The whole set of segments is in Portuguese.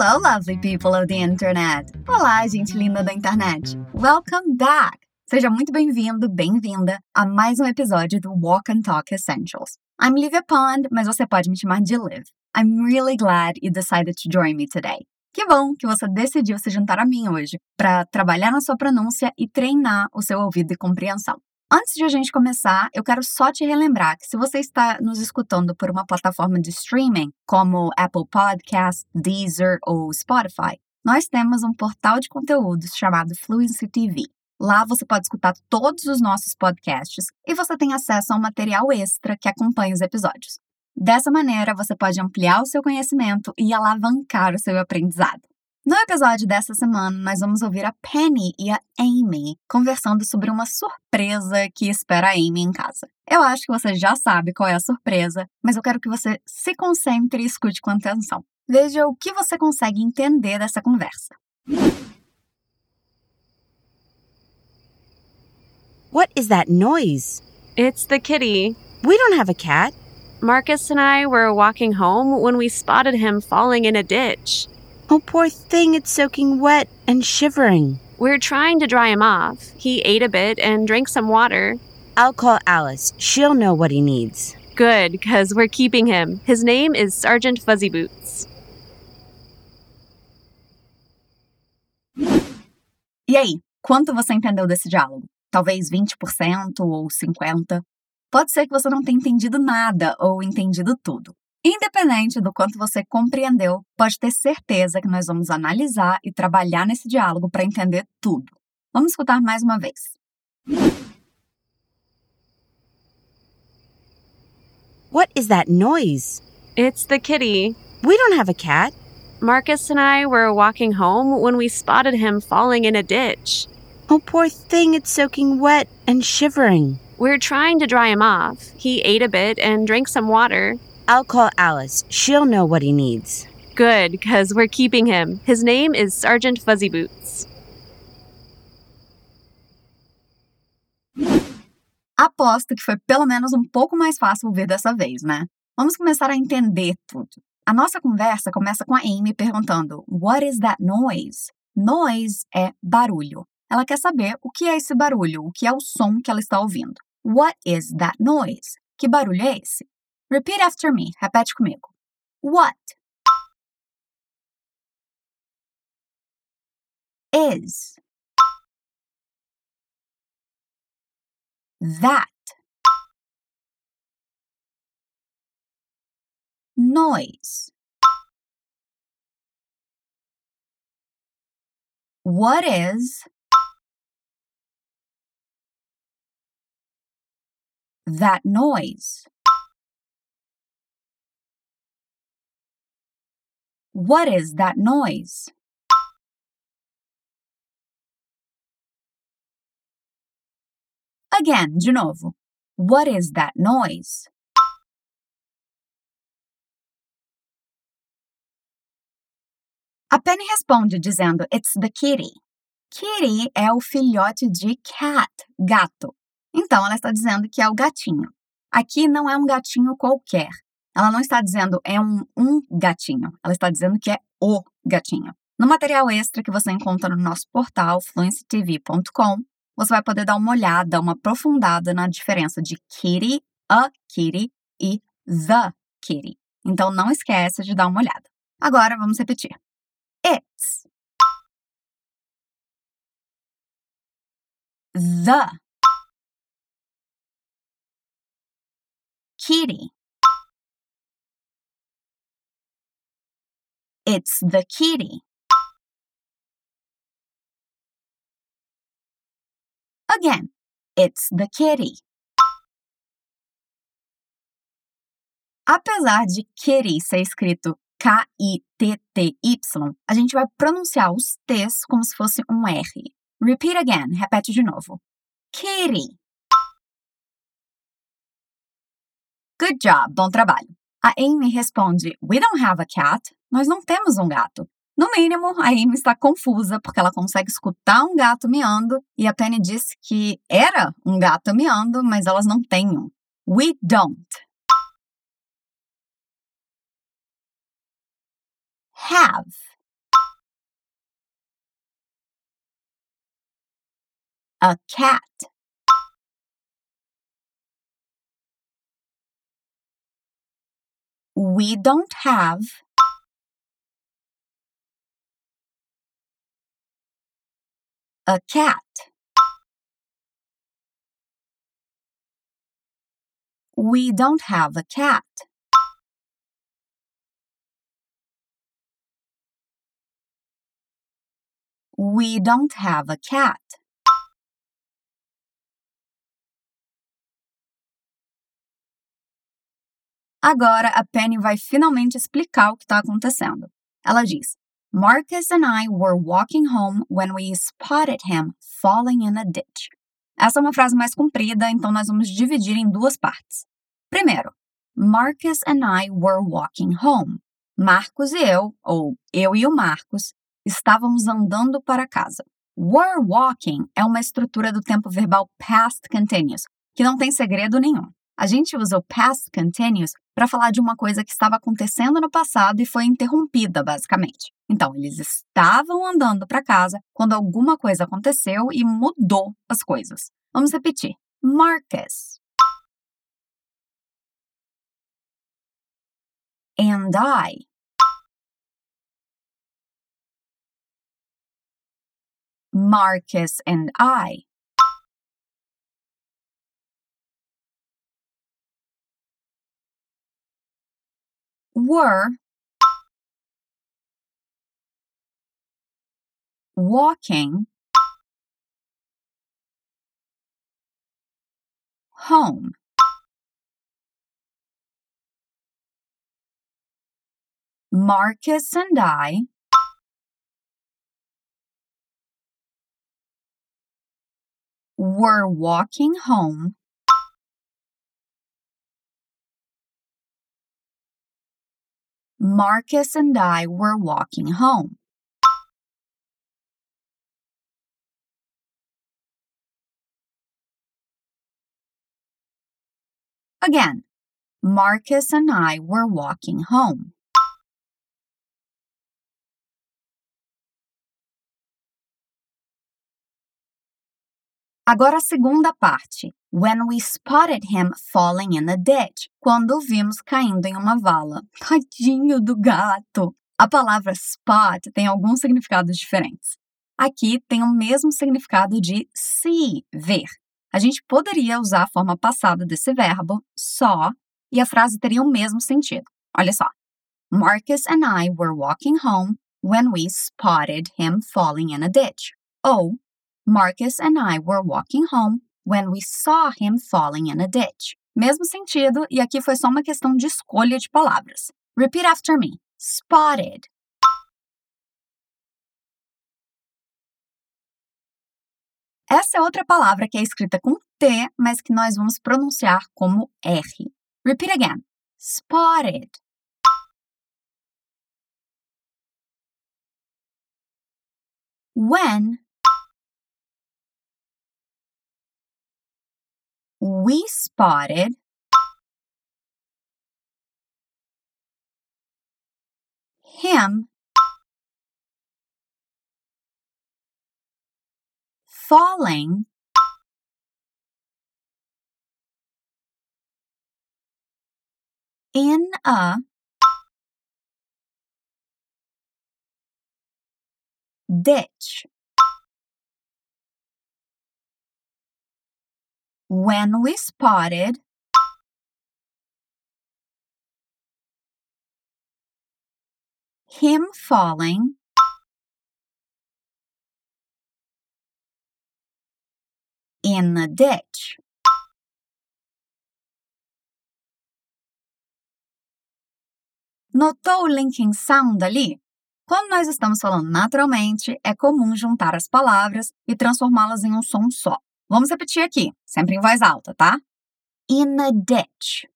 Hello, lovely people of the internet! Olá, gente linda da internet! Welcome back! Seja muito bem-vindo, bem-vinda a mais um episódio do Walk and Talk Essentials. I'm Livia Pond, mas você pode me chamar de Liv. I'm really glad you decided to join me today. Que bom que você decidiu se juntar a mim hoje para trabalhar na sua pronúncia e treinar o seu ouvido e compreensão. Antes de a gente começar, eu quero só te relembrar que se você está nos escutando por uma plataforma de streaming, como Apple Podcasts, Deezer ou Spotify, nós temos um portal de conteúdos chamado Fluency TV. Lá você pode escutar todos os nossos podcasts e você tem acesso a um material extra que acompanha os episódios. Dessa maneira, você pode ampliar o seu conhecimento e alavancar o seu aprendizado. No episódio dessa semana, nós vamos ouvir a Penny e a Amy conversando sobre uma surpresa que espera a Amy em casa. Eu acho que você já sabe qual é a surpresa, mas eu quero que você se concentre e escute com atenção. Veja o que você consegue entender dessa conversa. What is that noise? It's the kitty. We don't have a cat. Marcus and I were walking home when we spotted him falling in a ditch. Oh, poor thing, it's soaking wet and shivering. We're trying to dry him off. He ate a bit and drank some water. I'll call Alice. She'll know what he needs. Good, because we're keeping him. His name is Sergeant Fuzzy Boots. E aí, quanto você entendeu desse diálogo? Talvez 20% ou 50%? Pode ser que você não tenha entendido nada ou entendido tudo. Independente do quanto você compreendeu, pode ter certeza que nós vamos analisar e trabalhar nesse diálogo para entender tudo. Vamos escutar mais uma vez. What is that noise? It's the kitty. We don't have a cat. Marcus and I were walking home when we spotted him falling in a ditch. Oh, poor thing, it's soaking wet and shivering. We're trying to dry him off. He ate a bit and drank some water. I'll call Alice. She'll know what he needs. Good, because we're keeping him. His name is Sergeant Fuzzy Boots. Aposto que foi pelo menos um pouco mais fácil ver dessa vez, né? Vamos começar a entender tudo. A nossa conversa começa com a Amy perguntando: What is that noise? Noise é barulho. Ela quer saber o que é esse barulho, o que é o som que ela está ouvindo. What is that noise? Que barulho é esse? Repeat after me. Repete comigo. What is that noise? What is that noise? What is that noise? Again, de novo. What is that noise? A Penny responde dizendo It's the kitty. Kitty é o filhote de cat, gato. Então ela está dizendo que é o gatinho. Aqui não é um gatinho qualquer. Ela não está dizendo é um, um gatinho. Ela está dizendo que é o gatinho. No material extra que você encontra no nosso portal fluencytv.com, você vai poder dar uma olhada, uma aprofundada na diferença de kitty, a kitty e the kitty. Então não esqueça de dar uma olhada. Agora vamos repetir. It's the kitty. It's the kitty. Again, it's the kitty. Apesar de kitty ser escrito K-I-T-T-Y, a gente vai pronunciar os T's como se fosse um R. Repeat again, repete de novo. Kitty. Good job, bom trabalho. A Amy responde: We don't have a cat. Nós não temos um gato. No mínimo, a Amy está confusa porque ela consegue escutar um gato miando e a Penny disse que era um gato miando, mas elas não têm um. We don't. Have. A cat. We don't have a cat. We don't have a cat. We don't have a cat. Agora a Penny vai finalmente explicar o que está acontecendo. Ela diz: Marcus and I were walking home when we spotted him falling in a ditch. Essa é uma frase mais comprida, então nós vamos dividir em duas partes. Primeiro, Marcus and I were walking home. Marcos e eu, ou eu e o Marcos, estávamos andando para casa. Were walking é uma estrutura do tempo verbal past continuous, que não tem segredo nenhum. A gente usa o past continuous para falar de uma coisa que estava acontecendo no passado e foi interrompida, basicamente. Então, eles estavam andando para casa quando alguma coisa aconteceu e mudou as coisas. Vamos repetir. Marcus. And I. Marcus and I. Were walking home. Marcus and I were walking home Marcus and I were walking home. Again, Marcus and I were walking home. Agora a segunda parte. When we spotted him falling in a ditch. Quando o vimos caindo em uma vala. Tadinho do gato! A palavra spot tem alguns significados diferentes. Aqui tem o mesmo significado de see, ver. A gente poderia usar a forma passada desse verbo, saw, e a frase teria o mesmo sentido. Olha só. Marcus and I were walking home when we spotted him falling in a ditch. Ou Marcus and I were walking home when we saw him falling in a ditch. Mesmo sentido, e aqui foi só uma questão de escolha de palavras. Repeat after me. Spotted. Essa é outra palavra que é escrita com T, mas que nós vamos pronunciar como R. Repeat again. Spotted. When we spotted him falling in a ditch. When we spotted him falling in the ditch. Notou o linking sound ali? Quando nós estamos falando naturalmente, é comum juntar as palavras e transformá-las em um som só. Vamos repetir aqui, sempre em voz alta, tá? In the ditch.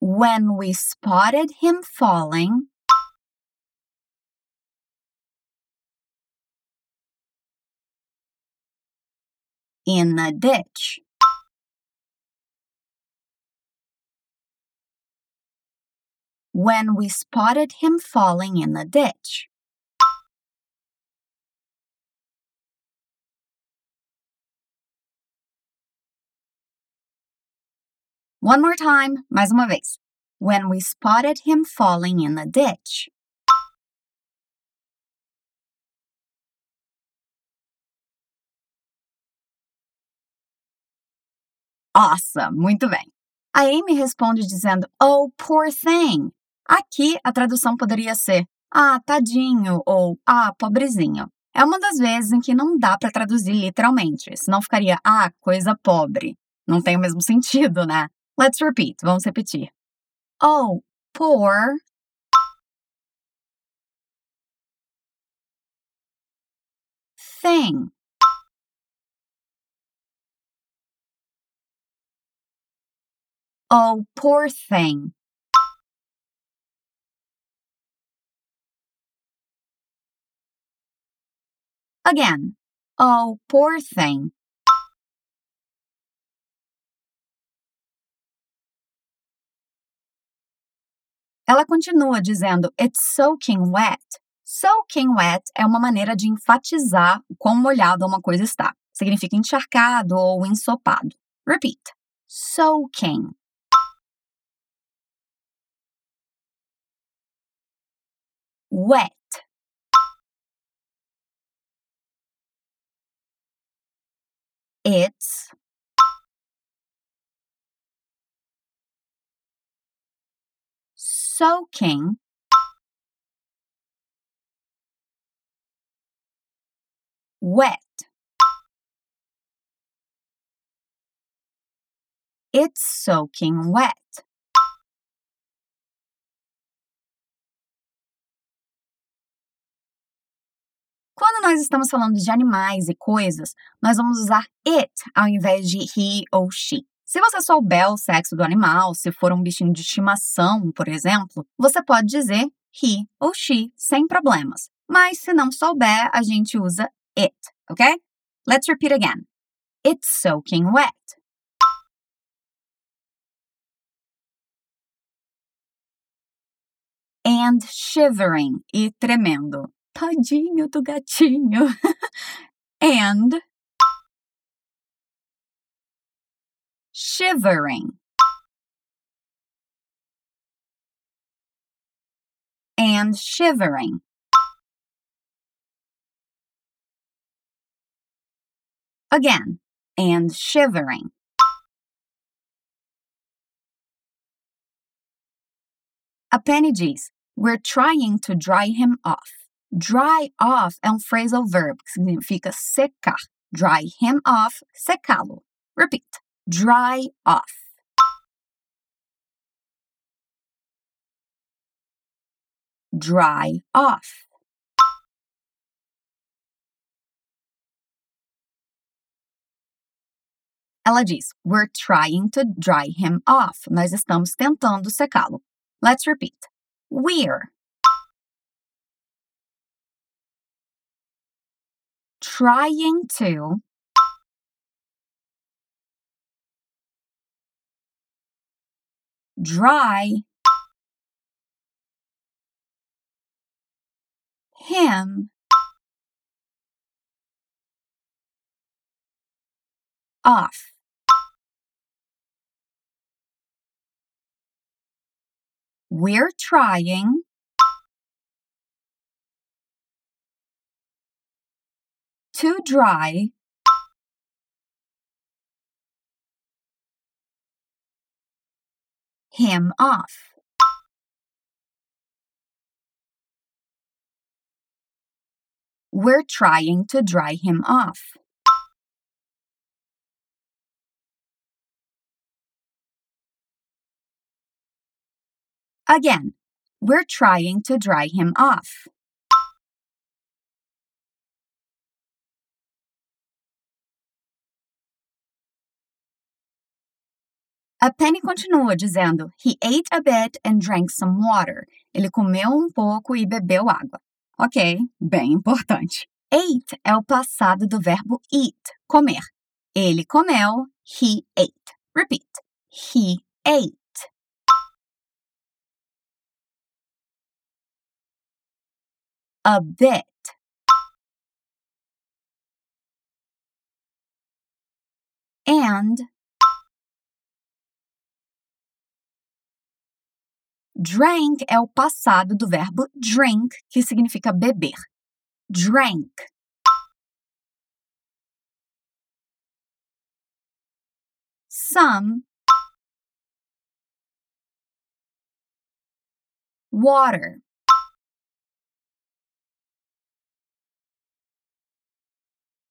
When we spotted him falling, in the ditch. When we spotted him falling in the ditch. One more time, mais uma vez. When we spotted him falling in the ditch. Awesome, muito bem. A Amy responde dizendo, Oh, poor thing. Aqui a tradução poderia ser, Ah, tadinho ou Ah, pobrezinho. É uma das vezes em que não dá para traduzir literalmente, senão ficaria Ah, coisa pobre. Não tem o mesmo sentido, né? Let's repeat, vamos repetir. Oh, poor thing. Oh, poor thing. Again. Oh, poor thing. Ela continua dizendo It's soaking wet. Soaking wet é uma maneira de enfatizar o quão molhada uma coisa está. Significa encharcado ou ensopado. Repeat. Soaking. Wet. It's soaking wet. It's soaking wet. Quando nós estamos falando de animais e coisas, nós vamos usar it ao invés de he ou she. Se você souber o sexo do animal, se for um bichinho de estimação, por exemplo, você pode dizer he ou she sem problemas. Mas se não souber, a gente usa it, ok? Let's repeat again. It's soaking wet. And shivering e tremendo. Tadinho do gatinho. and shivering. And shivering. Again, and shivering. A penny diz, We're trying to dry him off. Dry off é um phrasal verb que significa secar. Dry him off, secá-lo. Repeat. Dry off. Dry off. Diz: We're trying to dry him off. Nós estamos tentando secá-lo. Let's repeat. We're trying to dry him off. We're trying to dry him off. We're trying to dry him off. Again, we're trying to dry him off. A Penny continua dizendo: He ate a bit and drank some water. Ele comeu um pouco e bebeu água. Ok, bem importante. Ate é o passado do verbo eat, comer. Ele comeu, he ate. Repeat. He ate. A bit. And Drank é o passado do verbo drink, que significa beber. Drank. Some water.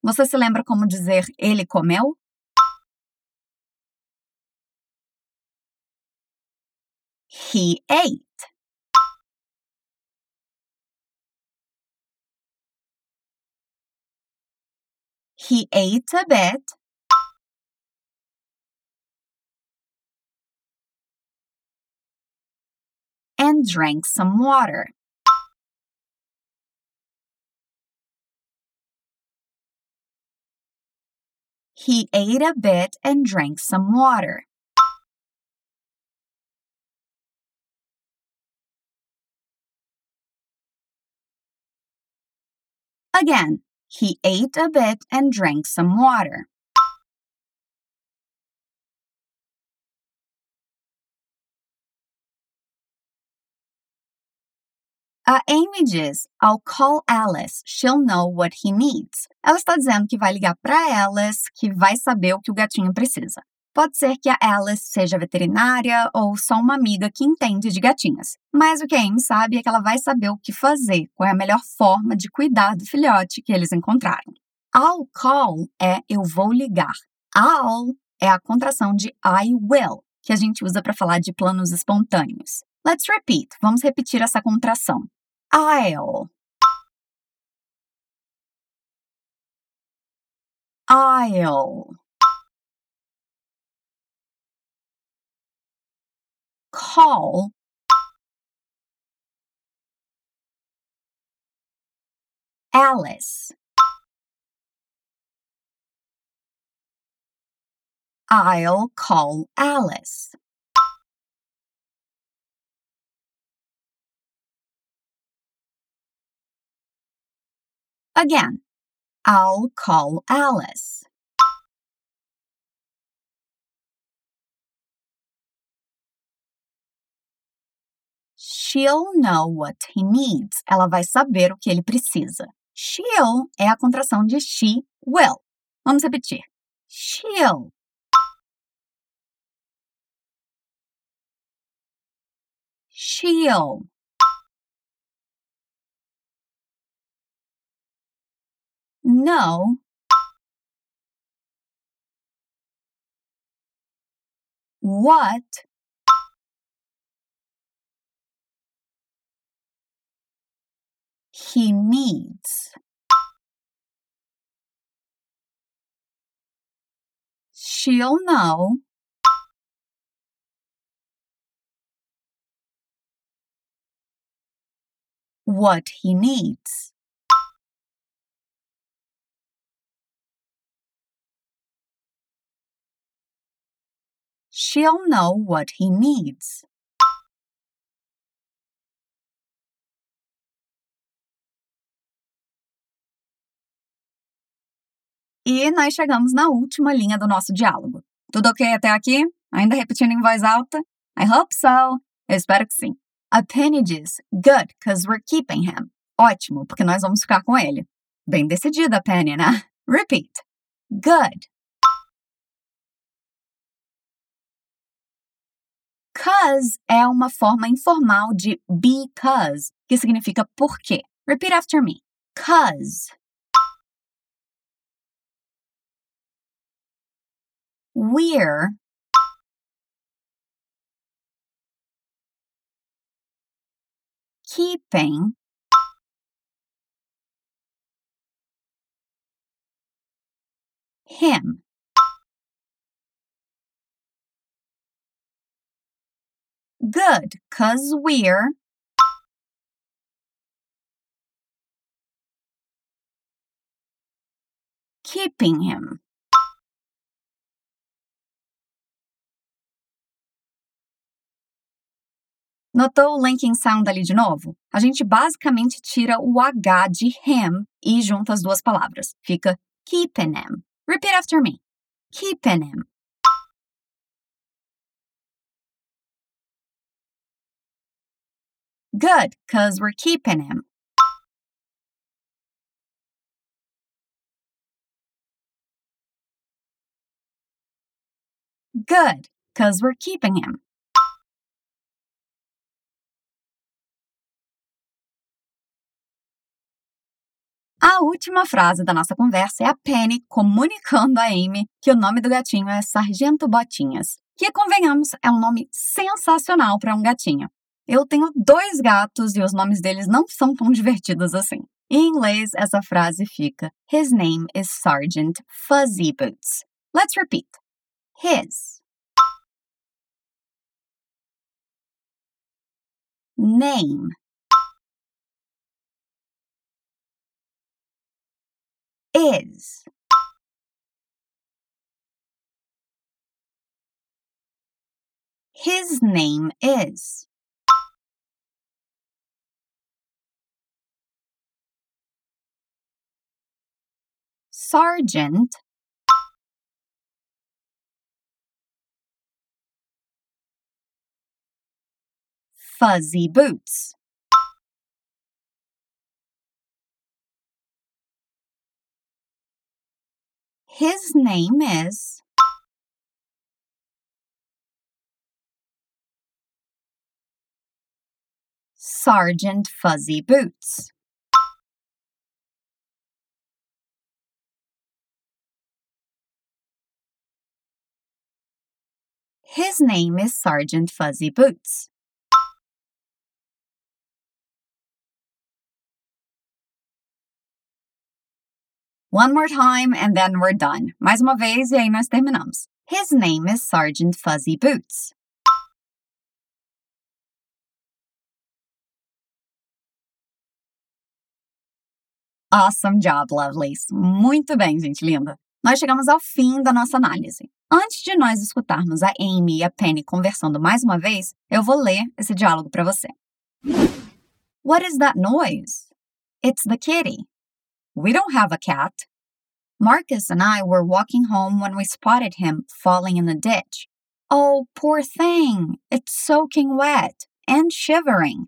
Você se lembra como dizer ele comeu? He ate. He ate a bit. And drank some water. He ate a bit and drank some water. Again, he ate a bit and drank some water. A Amy diz: I'll call Alice. She'll know what he needs. Ela está dizendo que vai ligar para Alice, que vai saber o que o gatinho precisa. Pode ser que a Alice seja veterinária ou só uma amiga que entende de gatinhas. Mas o que a Amy sabe é que ela vai saber o que fazer, qual é a melhor forma de cuidar do filhote que eles encontraram. I'll call é eu vou ligar. I'll é a contração de I will, que a gente usa para falar de planos espontâneos. Let's repeat. Vamos repetir essa contração. I'll. I'll. Call. Alice. I'll call Alice. Again, I'll call Alice. She'll know what he needs. Ela vai saber o que ele precisa. She'll é a contração de she will. Vamos repetir. She'll. She'll. know what he needs. She'll know what he needs. She'll know what he needs. E nós chegamos na última linha do nosso diálogo. Tudo ok até aqui? Ainda repetindo em voz alta? I hope so. Eu espero que sim. A Penny diz, good, cause we're keeping him. Ótimo, porque nós vamos ficar com ele. Bem decidida, Penny, né? Repeat. Good. Cause é uma forma informal de because, que significa porque. Repeat after me. Cause. We're keeping him. Good, cause we're keeping him. Notou o linking sound ali de novo? A gente basicamente tira o H de him e junta as duas palavras. Fica keeping him. Repeat after me. Keeping him. Good, because we're keeping him. Good, because we're keeping him. A última frase da nossa conversa é a Penny comunicando a Amy que o nome do gatinho é Sargento Botinhas, que, convenhamos, é um nome sensacional para um gatinho. Eu tenho dois gatos e os nomes deles não são tão divertidos assim. Em inglês, essa frase fica: His name is Sergeant Fuzzy Boots. Let's repeat. His name is. His name is. Sergeant. Fuzzy Boots. His name is Sergeant Fuzzy Boots. His name is Sergeant Fuzzy Boots. One more time and then we're done. Mais uma vez e aí nós terminamos. His name is Sergeant Fuzzy Boots. Awesome job, lovelies. Muito bem, gente linda. Nós chegamos ao fim da nossa análise. Antes de nós escutarmos a Amy e a Penny conversando mais uma vez, eu vou ler esse diálogo para você. What is that noise? It's the kitty. We don't have a cat. Marcus and I were walking home when we spotted him falling in the ditch. Oh, poor thing. It's soaking wet and shivering.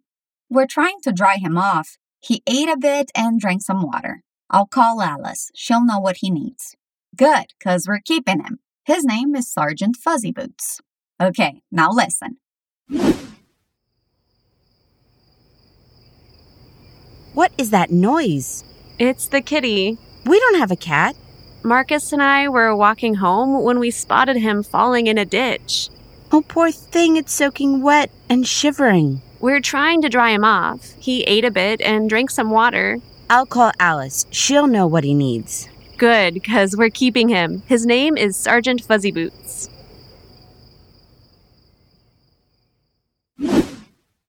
We're trying to dry him off. He ate a bit and drank some water. I'll call Alice. She'll know what he needs. Good, because we're keeping him. His name is Sergeant Fuzzy Boots. Okay, now listen. What is that noise? It's the kitty. We don't have a cat. Marcus and I were walking home when we spotted him falling in a ditch. Oh, poor thing, it's soaking wet and shivering. We're trying to dry him off. He ate a bit and drank some water. I'll call Alice. She'll know what he needs. Good, because we're keeping him. His name is Sergeant Fuzzy Boots.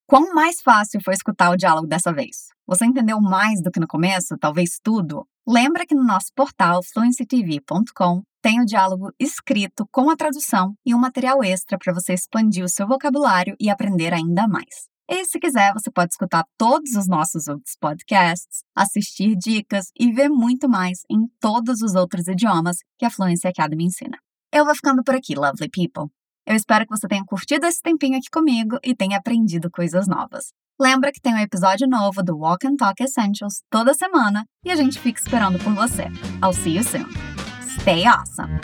Quão mais fácil foi escutar o diálogo dessa vez? Você entendeu mais do que no começo? Talvez tudo? Lembra que no nosso portal fluencytv.com tem o diálogo escrito com a tradução e um material extra para você expandir o seu vocabulário e aprender ainda mais. E se quiser, você pode escutar todos os nossos outros podcasts, assistir dicas e ver muito mais em todos os outros idiomas que a Fluency Academy ensina. Eu vou ficando por aqui, lovely people. Eu espero que você tenha curtido esse tempinho aqui comigo e tenha aprendido coisas novas. Lembra que tem um episódio novo do Walk and Talk Essentials toda semana e a gente fica esperando por você. I'll see you soon. Stay awesome!